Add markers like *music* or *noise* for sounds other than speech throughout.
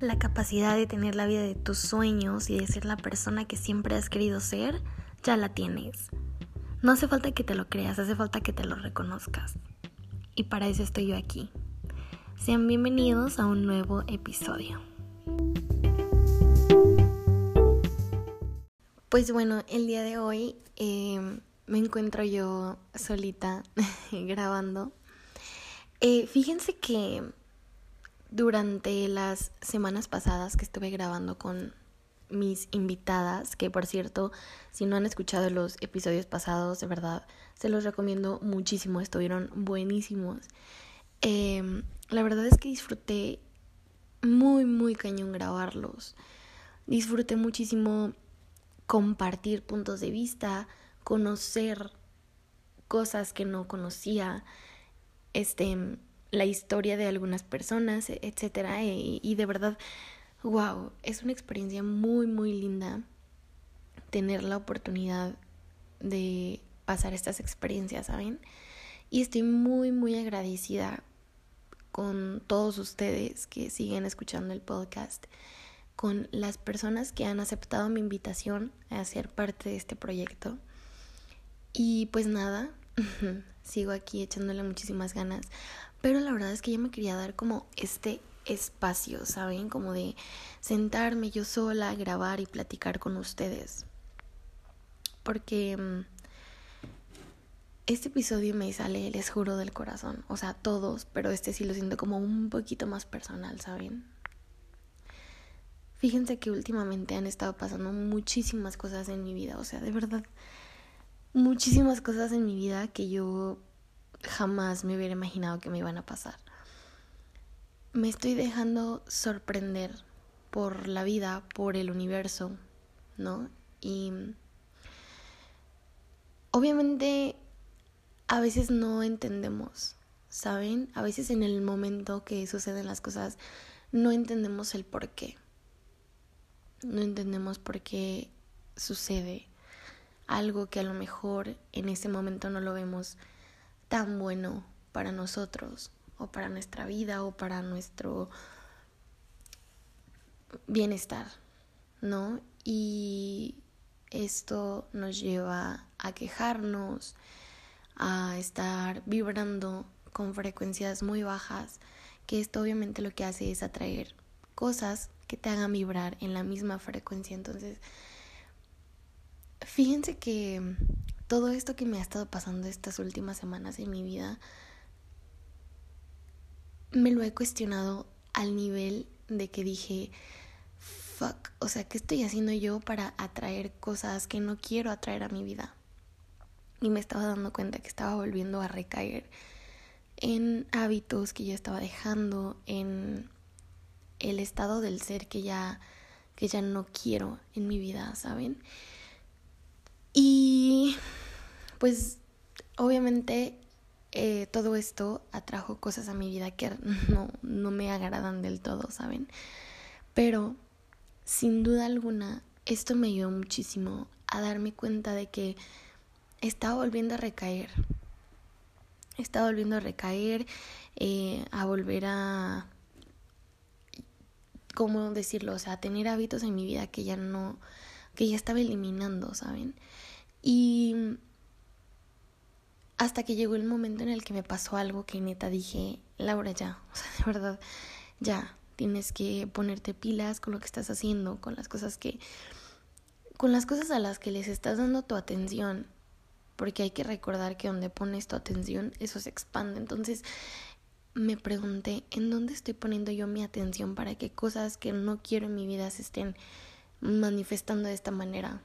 La capacidad de tener la vida de tus sueños y de ser la persona que siempre has querido ser, ya la tienes. No hace falta que te lo creas, hace falta que te lo reconozcas. Y para eso estoy yo aquí. Sean bienvenidos a un nuevo episodio. Pues bueno, el día de hoy em, me encuentro yo solita *laughs* grabando. Eh, fíjense que durante las semanas pasadas que estuve grabando con mis invitadas, que por cierto, si no han escuchado los episodios pasados, de verdad, se los recomiendo muchísimo, estuvieron buenísimos. Em, la verdad es que disfruté muy, muy cañón grabarlos. Disfruté muchísimo compartir puntos de vista, conocer cosas que no conocía, este, la historia de algunas personas, etcétera, y, y de verdad, wow, es una experiencia muy, muy linda tener la oportunidad de pasar estas experiencias, ¿saben? Y estoy muy, muy agradecida con todos ustedes que siguen escuchando el podcast, con las personas que han aceptado mi invitación a ser parte de este proyecto. Y pues nada, *laughs* sigo aquí echándole muchísimas ganas, pero la verdad es que yo me quería dar como este espacio, ¿saben? Como de sentarme yo sola, grabar y platicar con ustedes. Porque mm, este episodio me sale, les juro, del corazón. O sea, todos, pero este sí lo siento como un poquito más personal, ¿saben? Fíjense que últimamente han estado pasando muchísimas cosas en mi vida. O sea, de verdad, muchísimas cosas en mi vida que yo jamás me hubiera imaginado que me iban a pasar. Me estoy dejando sorprender por la vida, por el universo, ¿no? Y obviamente a veces no entendemos, ¿saben? A veces en el momento que suceden las cosas no entendemos el por qué. No entendemos por qué sucede algo que a lo mejor en ese momento no lo vemos tan bueno para nosotros o para nuestra vida o para nuestro bienestar, ¿no? Y esto nos lleva a quejarnos, a estar vibrando con frecuencias muy bajas, que esto obviamente lo que hace es atraer cosas que te hagan vibrar en la misma frecuencia. Entonces, fíjense que todo esto que me ha estado pasando estas últimas semanas en mi vida, me lo he cuestionado al nivel de que dije, fuck, o sea, ¿qué estoy haciendo yo para atraer cosas que no quiero atraer a mi vida? y me estaba dando cuenta que estaba volviendo a recaer en hábitos que ya estaba dejando, en el estado del ser que ya que ya no quiero en mi vida, ¿saben? Y pues obviamente eh, todo esto atrajo cosas a mi vida que *laughs* no, no me agradan del todo, ¿saben? Pero sin duda alguna esto me ayudó muchísimo a darme cuenta de que estaba volviendo a recaer. Estaba volviendo a recaer, eh, a volver a, ¿cómo decirlo? O sea, a tener hábitos en mi vida que ya no, que ya estaba eliminando, ¿saben? Y hasta que llegó el momento en el que me pasó algo que neta dije, Laura, ya, *laughs* o sea, de verdad, ya, tienes que ponerte pilas con lo que estás haciendo, con las cosas que, con las cosas a las que les estás dando tu atención porque hay que recordar que donde pones tu atención, eso se expande. Entonces me pregunté, ¿en dónde estoy poniendo yo mi atención para que cosas que no quiero en mi vida se estén manifestando de esta manera?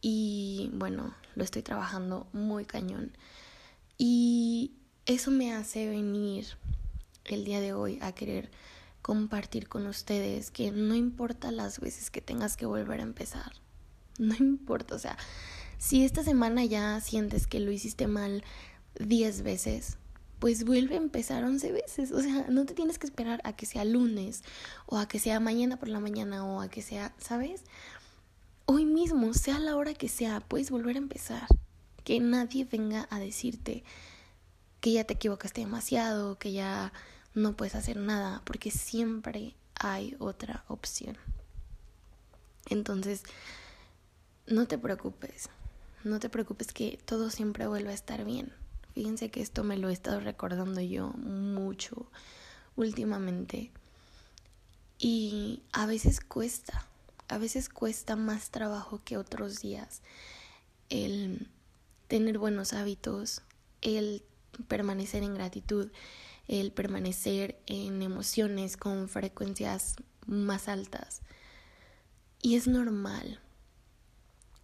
Y bueno, lo estoy trabajando muy cañón. Y eso me hace venir el día de hoy a querer compartir con ustedes que no importa las veces que tengas que volver a empezar. No importa, o sea, si esta semana ya sientes que lo hiciste mal 10 veces, pues vuelve a empezar 11 veces. O sea, no te tienes que esperar a que sea lunes o a que sea mañana por la mañana o a que sea, ¿sabes? Hoy mismo, sea la hora que sea, puedes volver a empezar. Que nadie venga a decirte que ya te equivocaste demasiado, que ya no puedes hacer nada, porque siempre hay otra opción. Entonces, no te preocupes, no te preocupes que todo siempre vuelve a estar bien. Fíjense que esto me lo he estado recordando yo mucho últimamente. Y a veces cuesta, a veces cuesta más trabajo que otros días el tener buenos hábitos, el permanecer en gratitud, el permanecer en emociones con frecuencias más altas. Y es normal.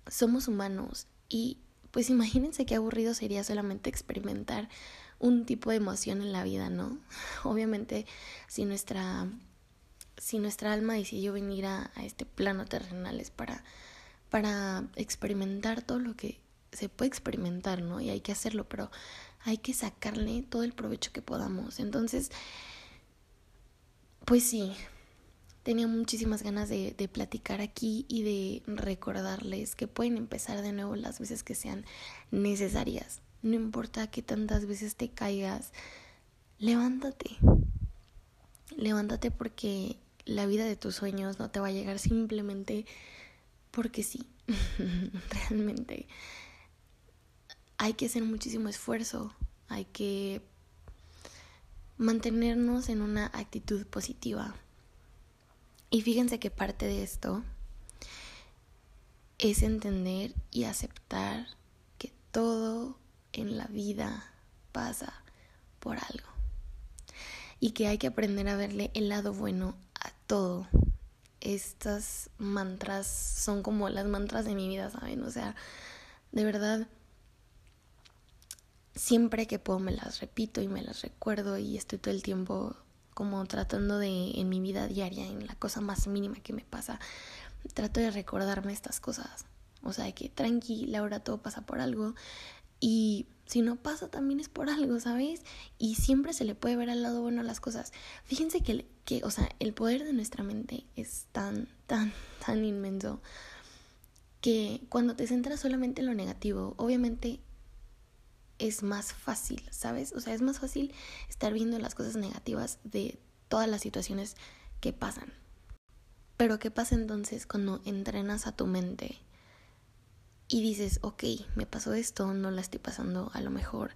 Somos humanos y pues imagínense qué aburrido sería solamente experimentar un tipo de emoción en la vida, ¿no? *laughs* Obviamente si nuestra si nuestra alma decidió venir a, a este plano terrenal es para para experimentar todo lo que se puede experimentar, ¿no? Y hay que hacerlo, pero hay que sacarle todo el provecho que podamos. Entonces, pues sí, tenía muchísimas ganas de, platicar aquí y de recordarles que pueden empezar de nuevo las veces que sean necesarias. No importa que tantas veces te caigas, levántate. Levántate porque la vida de tus sueños no te va a llegar simplemente porque sí. *laughs* Realmente hay que hacer muchísimo esfuerzo, hay que mantenernos en una actitud positiva. Y fíjense que parte de esto es entender y aceptar que todo en la vida pasa por algo. Y que hay que aprender a verle el lado bueno a todo. Estas mantras son como las mantras de mi vida, ¿saben? O sea, de verdad siempre que puedo me las repito y me las recuerdo y estoy todo el tiempo como tratando de en mi vida diaria, en la cosa más mínima que me pasa, trato de recordarme estas cosas. O sea, que tranquila, ahora todo pasa por algo y si no pasa también es por algo, ¿sabes? Y siempre se le puede ver al lado bueno a las cosas. Fíjense que, que o sea, el poder de nuestra mente es tan, tan, tan inmenso que cuando te centras solamente en lo negativo, obviamente es más fácil, ¿sabes? O sea, es más fácil estar viendo las cosas negativas de todas las situaciones que pasan. Pero ¿qué pasa entonces cuando entrenas a tu mente y dices, ok, me pasó esto, no la estoy pasando a lo mejor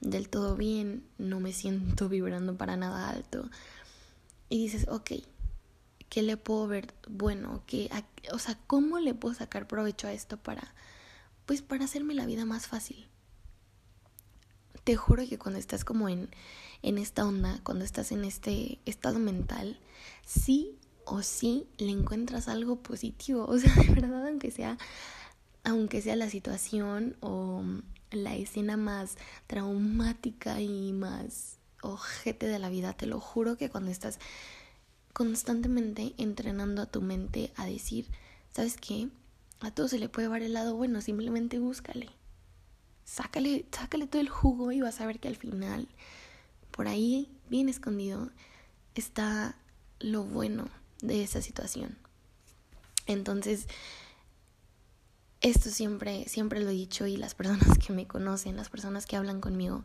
del todo bien, no me siento *laughs* vibrando para nada alto? Y dices, ok, ¿qué le puedo ver bueno? ¿Qué, o sea, ¿cómo le puedo sacar provecho a esto para, pues, para hacerme la vida más fácil? Te juro que cuando estás como en, en esta onda, cuando estás en este estado mental, sí o sí le encuentras algo positivo. *laughs* O sea, de verdad, aunque sea, aunque sea la situación o la escena más traumática y más ojete de la vida, te lo juro que cuando estás constantemente entrenando a tu mente a decir, ¿sabes qué? A todo se le puede dar el lado bueno, simplemente búscale sácale, sácale todo el jugo y vas a ver que al final, por ahí, bien escondido, está lo bueno de esa situación. Entonces, esto siempre, siempre lo he dicho y las personas que me conocen, las personas que hablan conmigo,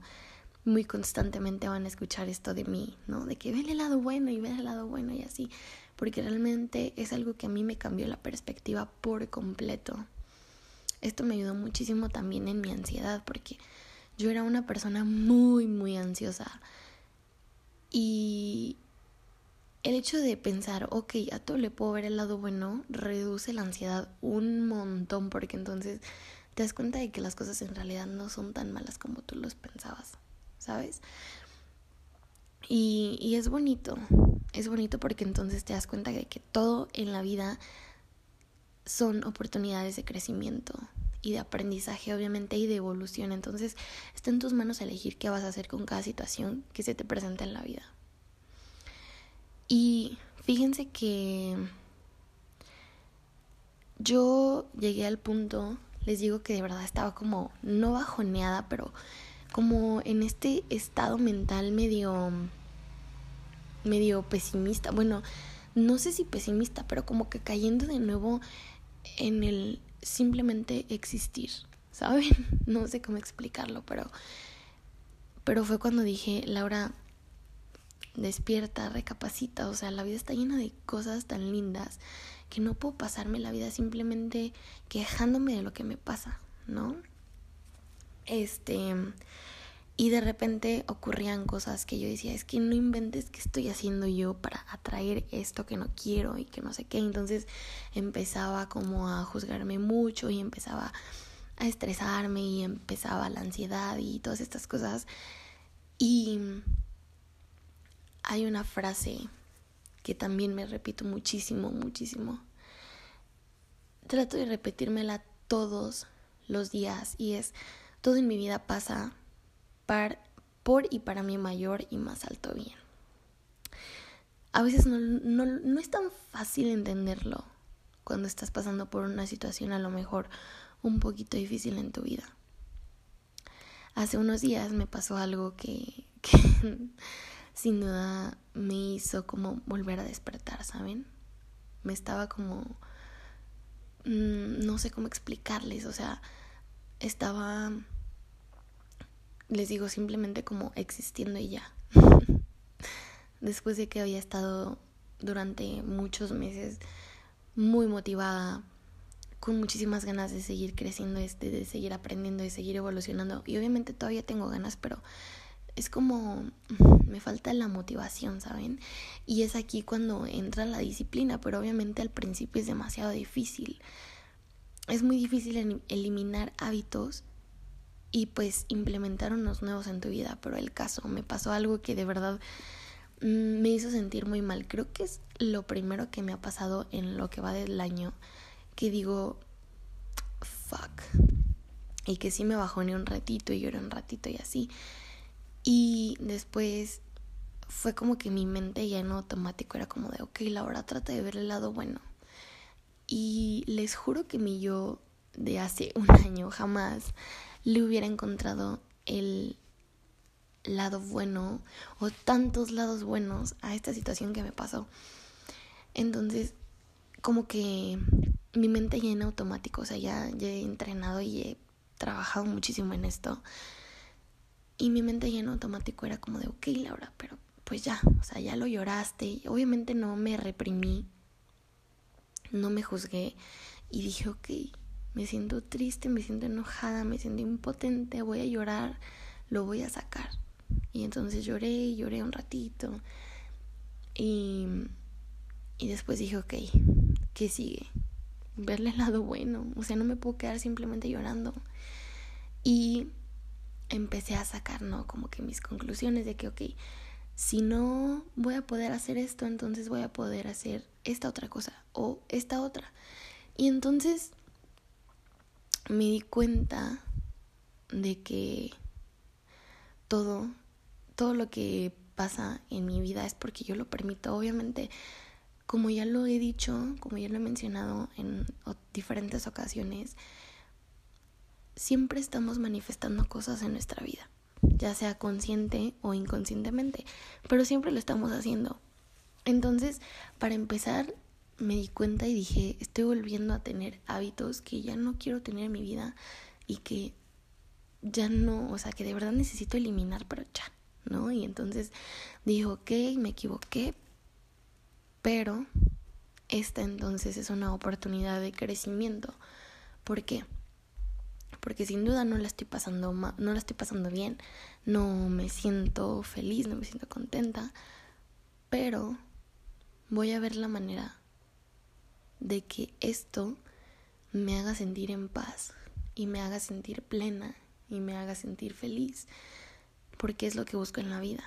muy constantemente van a escuchar esto de mí, ¿no? De que ve el lado bueno y ve el lado bueno y así, porque realmente es algo que a mí me cambió la perspectiva por completo. Esto me ayudó muchísimo también en mi ansiedad porque yo era una persona muy, muy ansiosa. Y el hecho de pensar, ok, a todo le puedo ver el lado bueno, reduce la ansiedad un montón porque entonces te das cuenta de que las cosas en realidad no son tan malas como tú los pensabas, ¿sabes? Y, y es bonito, es bonito porque entonces te das cuenta de que todo en la vida son oportunidades de crecimiento y de aprendizaje, obviamente, y de evolución. Entonces, está en tus manos elegir qué vas a hacer con cada situación que se te presenta en la vida. Y fíjense que yo llegué al punto, les digo que de verdad estaba como, no bajoneada, pero como en este estado mental medio, medio pesimista. Bueno, no sé si pesimista, pero como que cayendo de nuevo en el simplemente existir, ¿saben? *laughs* No sé cómo explicarlo, pero, pero fue cuando dije, Laura, despierta, recapacita, o sea, la vida está llena de cosas tan lindas que no puedo pasarme la vida simplemente quejándome de lo que me pasa, ¿no? Este, y de repente ocurrían cosas que yo decía, es que no inventes qué estoy haciendo yo para atraer esto que no quiero y que no sé qué. Entonces empezaba como a juzgarme mucho y empezaba a estresarme y empezaba la ansiedad y todas estas cosas. Y hay una frase que también me repito muchísimo, muchísimo. Trato de repetírmela todos los días y es, todo en mi vida pasa por y para mi mayor y más alto bien. A veces no, no, no es tan fácil entenderlo cuando estás pasando por una situación a lo mejor un poquito difícil en tu vida. Hace unos días me pasó algo que, *laughs* que sin duda me hizo como volver a despertar, ¿saben? Me estaba como... Mm, no sé cómo explicarles, o sea, estaba les digo simplemente como existiendo y ya. *laughs* Después de que había estado durante muchos meses muy motivada, con muchísimas ganas de seguir creciendo, este, de seguir aprendiendo, de seguir evolucionando. Y obviamente todavía tengo ganas, pero es como *laughs* me falta la motivación, ¿saben? Y es aquí cuando entra la disciplina, pero obviamente al principio es demasiado difícil. Es muy difícil eliminar hábitos y pues implementar unos nuevos en tu vida. Pero el caso, me pasó algo que de verdad mm, me hizo sentir muy mal. Creo que es lo primero que me ha pasado en lo que va del año. Que digo, fuck. Y que sí me bajó ni un ratito y lloré un ratito y así. Y después fue como que mi mente ya en automático era como de, ok, Laura, trata de ver el lado bueno. Y les juro que mi yo de hace *laughs* un año jamás le hubiera encontrado el lado bueno o tantos lados buenos a esta situación que me pasó. Entonces, como que mi mente ya en automático, o sea, ya, ya he entrenado y he trabajado muchísimo en esto. Y mi mente ya en automático era como de, ok, Laura, pero pues ya, o sea, ya lo lloraste. Obviamente no me reprimí, no me juzgué y dije, ok, me siento triste, me siento enojada, me siento impotente, voy a llorar, lo voy a sacar. Y entonces lloré, lloré un ratito. Y, y después dije, ok, ¿qué sigue? Verle el lado bueno. O sea, no me puedo quedar simplemente llorando. Y empecé a sacar, ¿no? Como que mis conclusiones de que, ok, si no voy a poder hacer esto, entonces voy a poder hacer esta otra cosa o esta otra. Y entonces me di cuenta de que todo, todo lo que pasa en mi vida es porque yo lo permito. Obviamente, como ya lo he dicho, como ya lo he mencionado en diferentes ocasiones, siempre estamos manifestando cosas en nuestra vida, ya sea consciente o inconscientemente, pero siempre lo estamos haciendo. Entonces, para empezar, me di cuenta y dije, estoy volviendo a tener hábitos que ya no quiero tener en mi vida y que ya no, o sea, que de verdad necesito eliminar, pero ya, ¿no? Y entonces dije, ok, me equivoqué, pero esta entonces es una oportunidad de crecimiento. ¿Por qué? Porque sin duda no la estoy pasando no la estoy pasando bien, no me siento feliz, no me siento contenta, pero voy a ver la manera de que esto me haga sentir en paz y me haga sentir plena y me haga sentir feliz, porque es lo que busco en la vida.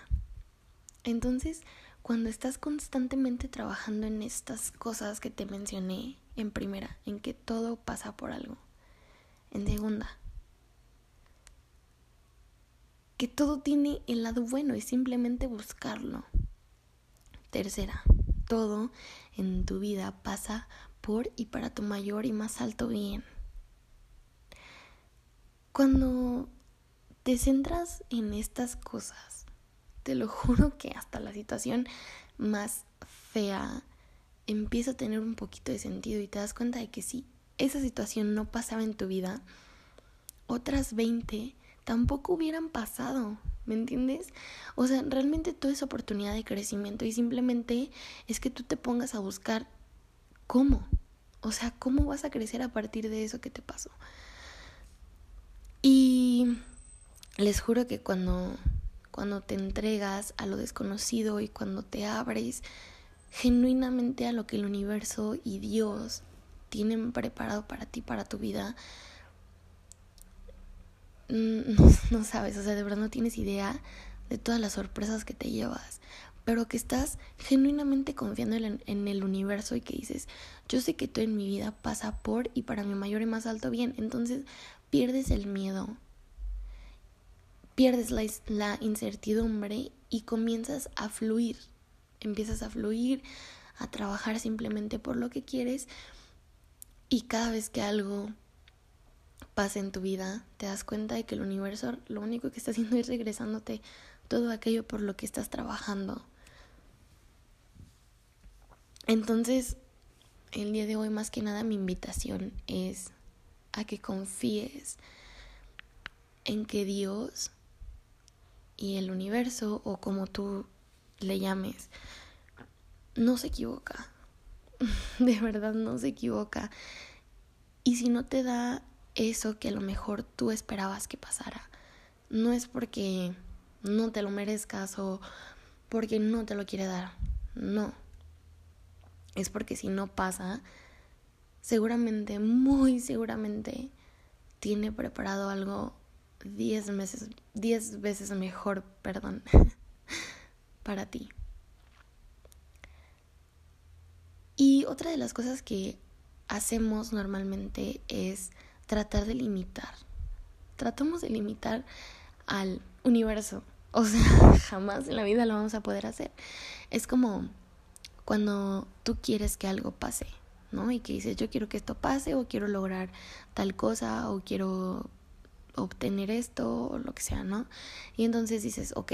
Entonces, cuando estás constantemente trabajando en estas cosas que te mencioné en primera, en que todo pasa por algo, en segunda, que todo tiene el lado bueno y simplemente buscarlo. Tercera, todo en tu vida pasa y para tu mayor y más alto bien. Cuando te centras en estas cosas, te lo *laughs* juro que hasta la situación más fea empieza a tener un poquito de sentido y te das cuenta de que si esa situación no pasaba en tu vida, otras 20 tampoco hubieran pasado, ¿me entiendes? O sea, realmente todo es oportunidad de crecimiento y simplemente es que tú te pongas a buscar cómo. O sea, ¿cómo vas a crecer a partir de eso que te pasó? Y les juro que cuando, cuando te entregas a lo desconocido y cuando te abres genuinamente a lo que el universo y Dios tienen preparado para ti, para tu vida, *laughs* mm, no, sabes, o sea, de verdad no tienes idea de todas las sorpresas que te llevas, pero que estás genuinamente confiando en, el universo y que dices, yo sé que todo en mi vida pasa por y para mi mayor y más alto bien, entonces pierdes el miedo, pierdes la, la incertidumbre y comienzas a fluir, empiezas a fluir, a trabajar simplemente por lo que quieres y cada vez que algo pasa en tu vida, te das cuenta de que el universo lo único que está haciendo es regresándote todo aquello por lo que estás trabajando. Entonces, el día de hoy más que nada mi invitación es a que confíes en que Dios y el universo o como tú le llames no se equivoca. *laughs* De verdad no se equivoca. Y si no te da eso que a lo mejor tú esperabas que pasara, no es porque no te lo merezcas o porque no te lo quiere dar. No. Es porque si no pasa, seguramente, muy seguramente, tiene preparado algo diez meses, diez veces mejor, perdón, *laughs* para ti. Y otra de las cosas que hacemos normalmente es tratar de limitar. Tratamos de limitar al universo. O sea, *laughs* jamás en la vida lo vamos a poder hacer. Es como cuando tú quieres que algo pase. ¿no? Y que dices, yo quiero que esto pase o quiero lograr tal cosa o quiero obtener esto o lo que sea, ¿no? Y entonces dices, ok,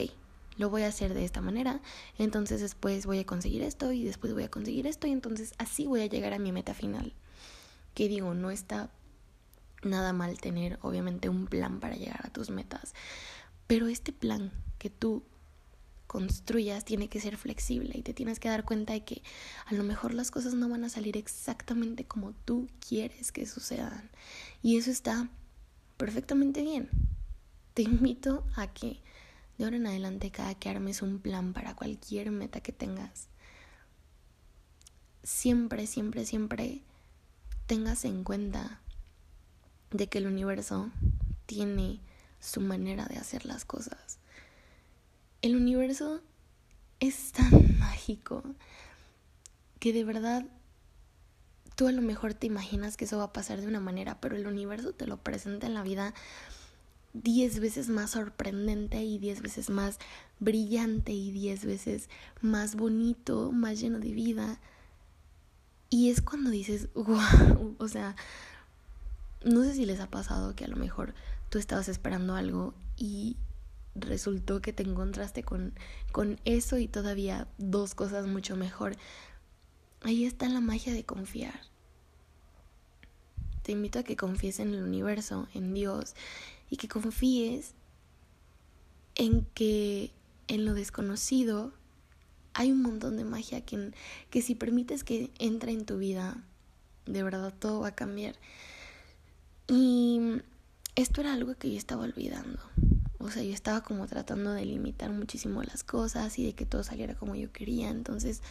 lo voy a hacer de esta manera, entonces después voy a conseguir esto y después voy a conseguir esto y entonces así voy a llegar a mi meta final. Que digo, no está nada mal tener obviamente un plan para llegar a tus metas, pero este plan que tú construyas tiene que ser flexible y te tienes que dar cuenta de que a lo mejor las cosas no van a salir exactamente como tú quieres que sucedan. Y eso está perfectamente bien. Te invito a que de ahora en adelante cada que armes un plan para cualquier meta que tengas, siempre, siempre, siempre tengas en cuenta de que el universo tiene su manera de hacer las cosas el universo es tan *laughs* mágico que de verdad tú a lo mejor te imaginas que eso va a pasar de una manera, pero el universo te lo presenta en la vida diez veces más sorprendente y diez veces más brillante y diez veces más bonito, más lleno de vida. Y es cuando dices, *laughs* wow, o sea, no sé si les ha pasado que a lo mejor tú estabas esperando algo y resultó que te encontraste con, con eso y todavía dos cosas mucho mejor. Ahí está la magia de confiar. Te invito a que confíes en el universo, en Dios, y que confíes en que en lo desconocido hay un montón de magia que, que si permites que entre en tu vida, de verdad todo va a cambiar. Y esto era algo que yo estaba olvidando. O sea, yo estaba como tratando de limitar muchísimo las cosas y de que todo saliera como yo quería. Entonces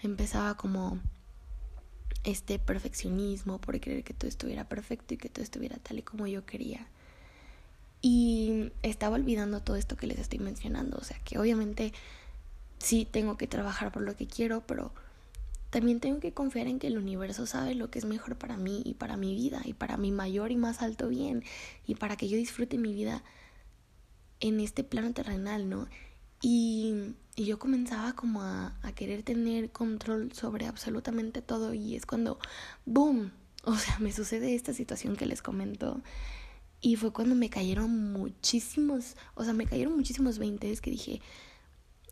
empezaba como este perfeccionismo por creer que todo estuviera perfecto y que todo estuviera tal y como yo quería. Y estaba olvidando todo esto que les estoy mencionando. O sea, que obviamente sí tengo que trabajar por lo que quiero, pero también tengo que confiar en que el universo sabe lo que es mejor para mí y para mi vida y para mi mayor y más alto bien y para que yo disfrute mi vida en este plano terrenal, ¿no? Y, yo comenzaba como a, querer tener control sobre absolutamente todo y es cuando, ¡boom! *laughs* O sea, me sucede esta situación que les comento y fue cuando me cayeron muchísimos, o sea, me cayeron muchísimos veintes que dije,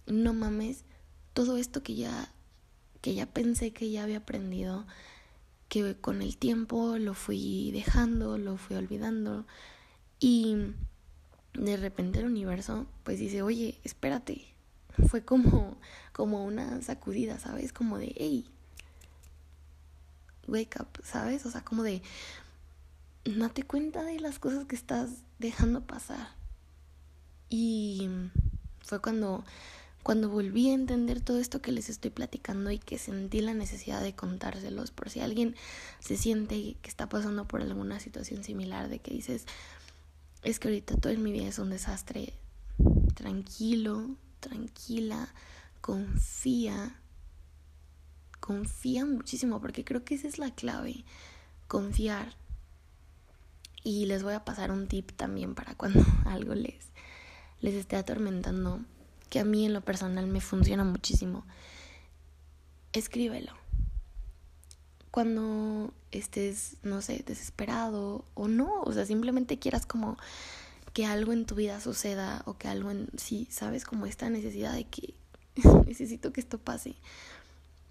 no mames, todo esto que ya, que ya pensé que ya había aprendido, que con el tiempo lo fui dejando, lo fui olvidando y de repente el universo pues dice, oye, espérate. Fue como, como una sacudida, ¿sabes? Como de, hey, wake up, ¿sabes? O sea, como de, date cuenta de las cosas que estás dejando pasar. Y fue cuando, cuando volví a entender todo esto que les estoy platicando y que sentí la necesidad de contárselos por si alguien se siente que está pasando por alguna situación similar, de que dices, es que ahorita todo en mi vida es un desastre. Tranquilo, tranquila, confía. Confía muchísimo porque creo que esa es la clave. Confiar. Y les voy a pasar un tip también para cuando *laughs* algo les, les esté atormentando, que a mí en lo personal me funciona muchísimo. Escríbelo. Cuando estés, no sé, desesperado o no, o sea, simplemente quieras como que algo en tu vida suceda o que algo en sí, sabes, como esta necesidad de que *laughs* necesito que esto pase.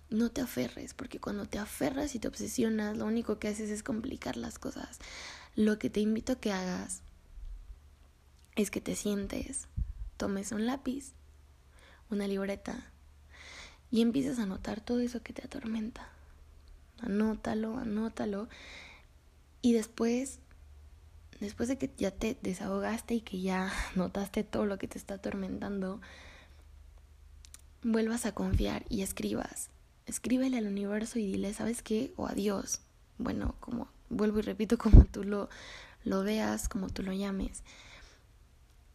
No te aferres, porque cuando te aferras y te obsesionas, lo único que haces es complicar las cosas. Lo que te invito a que hagas es que te sientes, tomes un lápiz, una libreta y empieces a anotar todo eso que te atormenta anótalo, anótalo. Y después, después de que ya te desahogaste y que ya *laughs* notaste todo lo que te está atormentando, vuelvas a confiar y escribas. Escríbele al universo y dile, ¿sabes qué? O adiós. Bueno, como vuelvo y repito, *laughs* como tú lo, lo veas, como tú lo llames.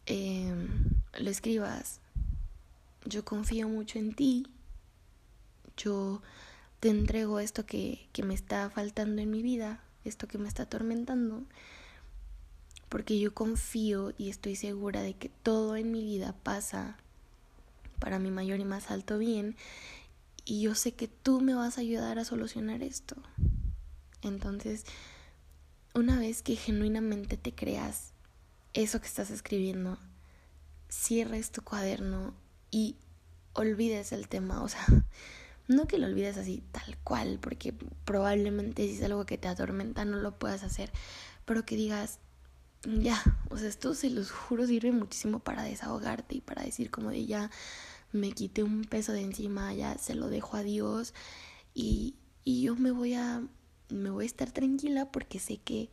Em, lo escribas. Yo confío mucho en ti. Yo te entrego esto que, que me está faltando en mi vida, esto que me está atormentando, porque yo confío y estoy segura de que todo en mi vida pasa para mi mayor y más alto bien y yo sé que tú me vas a ayudar a solucionar esto. Entonces, una vez que genuinamente te creas eso que estás escribiendo, cierres tu cuaderno y olvides el tema, o sea, no que lo olvides así tal cual, porque probablemente si es algo que te atormenta no lo puedas hacer, pero que digas, ya, o sea, esto se los juro sirve muchísimo para desahogarte y para decir como de ya me quité un peso de encima, ya se lo dejo a Dios y, y yo me voy a me voy a estar tranquila porque sé que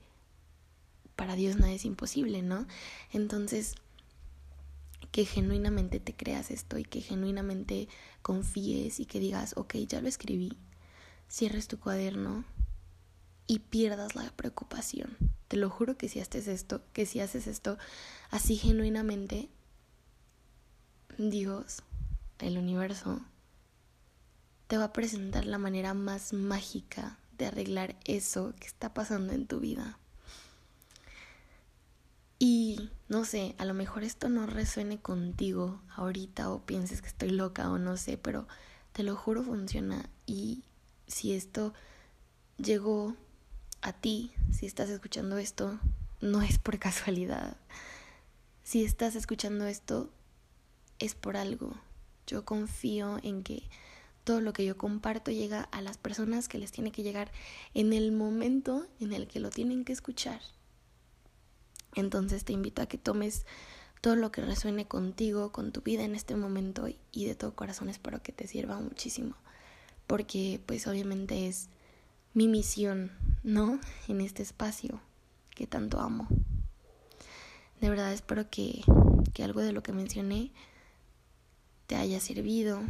para Dios nada es imposible, ¿no? Entonces, que genuinamente te creas esto y que genuinamente confíes y que digas, ok, ya lo escribí, cierres tu cuaderno y pierdas la preocupación. Te lo juro que si haces esto, que si haces esto así genuinamente, Dios, el universo, te va a presentar la manera más mágica de arreglar eso que está pasando en tu vida. Y no sé, a lo mejor esto no resuene contigo ahorita o pienses que estoy loca o no sé, pero te lo juro funciona. Y si esto llegó a ti, si estás escuchando esto, no es por casualidad. Si estás escuchando esto, es por algo. Yo confío en que todo lo que yo comparto llega a las personas que les tiene que llegar en el momento en el que lo tienen que escuchar. Entonces te invito a que tomes todo lo que resuene contigo, con tu vida en este momento y de todo corazón espero que te sirva muchísimo, porque pues obviamente es mi misión, ¿no? En este espacio que tanto amo. De verdad espero que, que algo de lo que mencioné te haya servido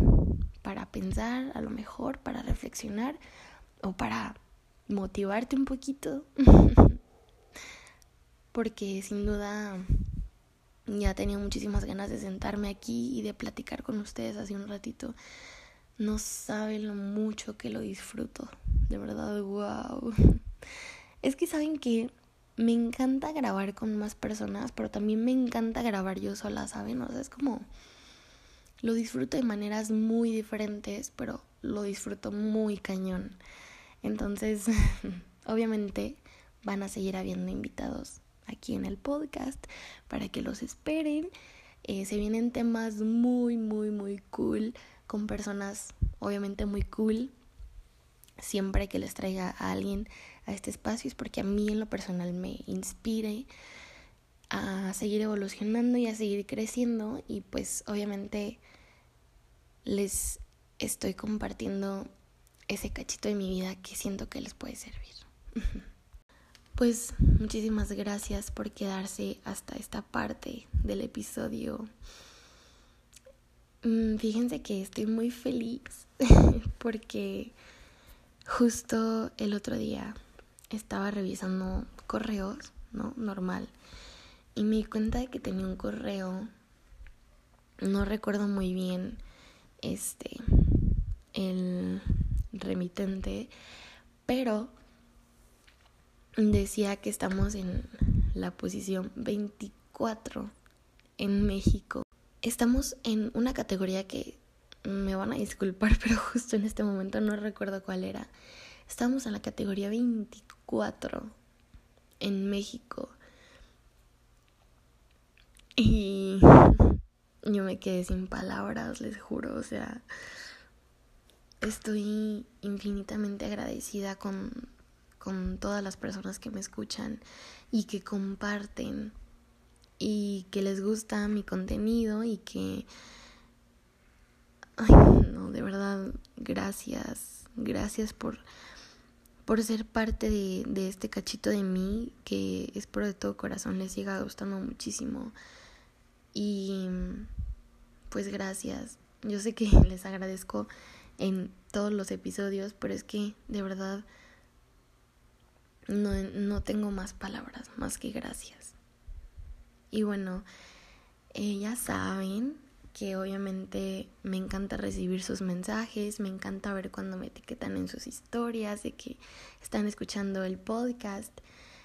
para pensar, a lo mejor, para reflexionar o para motivarte un poquito. *laughs* porque sin duda ya tenía muchísimas ganas de sentarme aquí y de platicar con ustedes hace un ratito. No saben lo mucho que lo disfruto. De verdad, wow. *laughs* Es que saben que me encanta grabar con más personas, pero también me encanta grabar yo sola, ¿saben? O sea, es como lo disfruto de maneras muy diferentes, pero lo disfruto muy cañón. Entonces, *laughs* obviamente van a seguir habiendo invitados aquí en el podcast para que los esperen. Eh, se vienen temas muy, muy, muy cool con personas obviamente muy cool. Siempre que les traiga a alguien a este espacio es porque a mí en lo personal me inspire a seguir evolucionando y a seguir creciendo y pues obviamente les estoy compartiendo ese cachito de mi vida que siento que les puede servir. *laughs* Pues muchísimas gracias por quedarse hasta esta parte del episodio. Mm, fíjense que estoy muy feliz *laughs* porque justo el otro día estaba revisando correos, ¿no? Normal. Y me di cuenta de que tenía un correo, no recuerdo muy bien, este, el remitente, pero decía que estamos en la posición 24 en México. Estamos en una categoría que me van a disculpar, *laughs* pero justo en este momento no recuerdo cuál era. Estamos en la categoría 24 en México. Y *laughs* yo me quedé sin palabras, les juro. O sea, estoy infinitamente agradecida con, con todas las personas que me escuchan y que comparten y que les gusta mi contenido y que... Ay, no, de verdad, gracias, gracias por, por ser parte de, de este cachito de mí que espero de todo corazón les siga gustando muchísimo. Y pues gracias. Yo sé que *laughs* les agradezco en todos los episodios, pero es que de verdad no, no tengo más palabras, más que gracias. Y bueno, eh, ya saben que obviamente me encanta recibir sus mensajes, me encanta ver cuando me etiquetan en sus historias, de que están escuchando el podcast.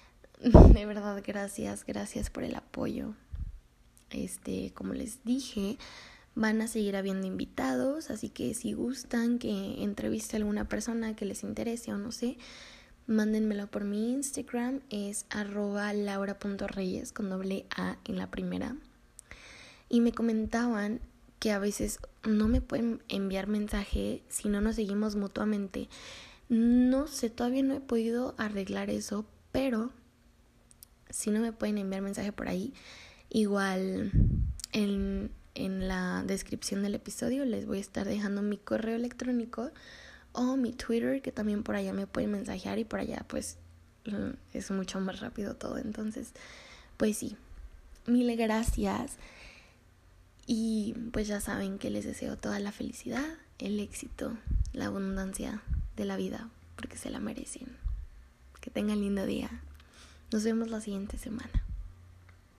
*laughs* De verdad, gracias, gracias por el apoyo. Este, como les dije, van a seguir habiendo invitados, así que si gustan que entreviste a alguna persona que les interese o no sé, mándenmelo por mi Instagram, es arroba laura.reyes con doble A en la primera. Y me comentaban que a veces no me pueden enviar mensaje si no nos seguimos mutuamente. No sé, todavía no he podido arreglar eso, pero si no me pueden enviar mensaje por ahí, igual en, en la descripción del episodio les voy a estar dejando mi correo electrónico o mi Twitter, que también por allá me pueden mensajear y por allá pues mm, es mucho más rápido todo. Entonces, pues sí, mil gracias. Y pues ya saben que les deseo toda la felicidad, el éxito, la abundancia de la vida, porque se la merecen. Que tengan lindo día. Nos vemos la siguiente semana.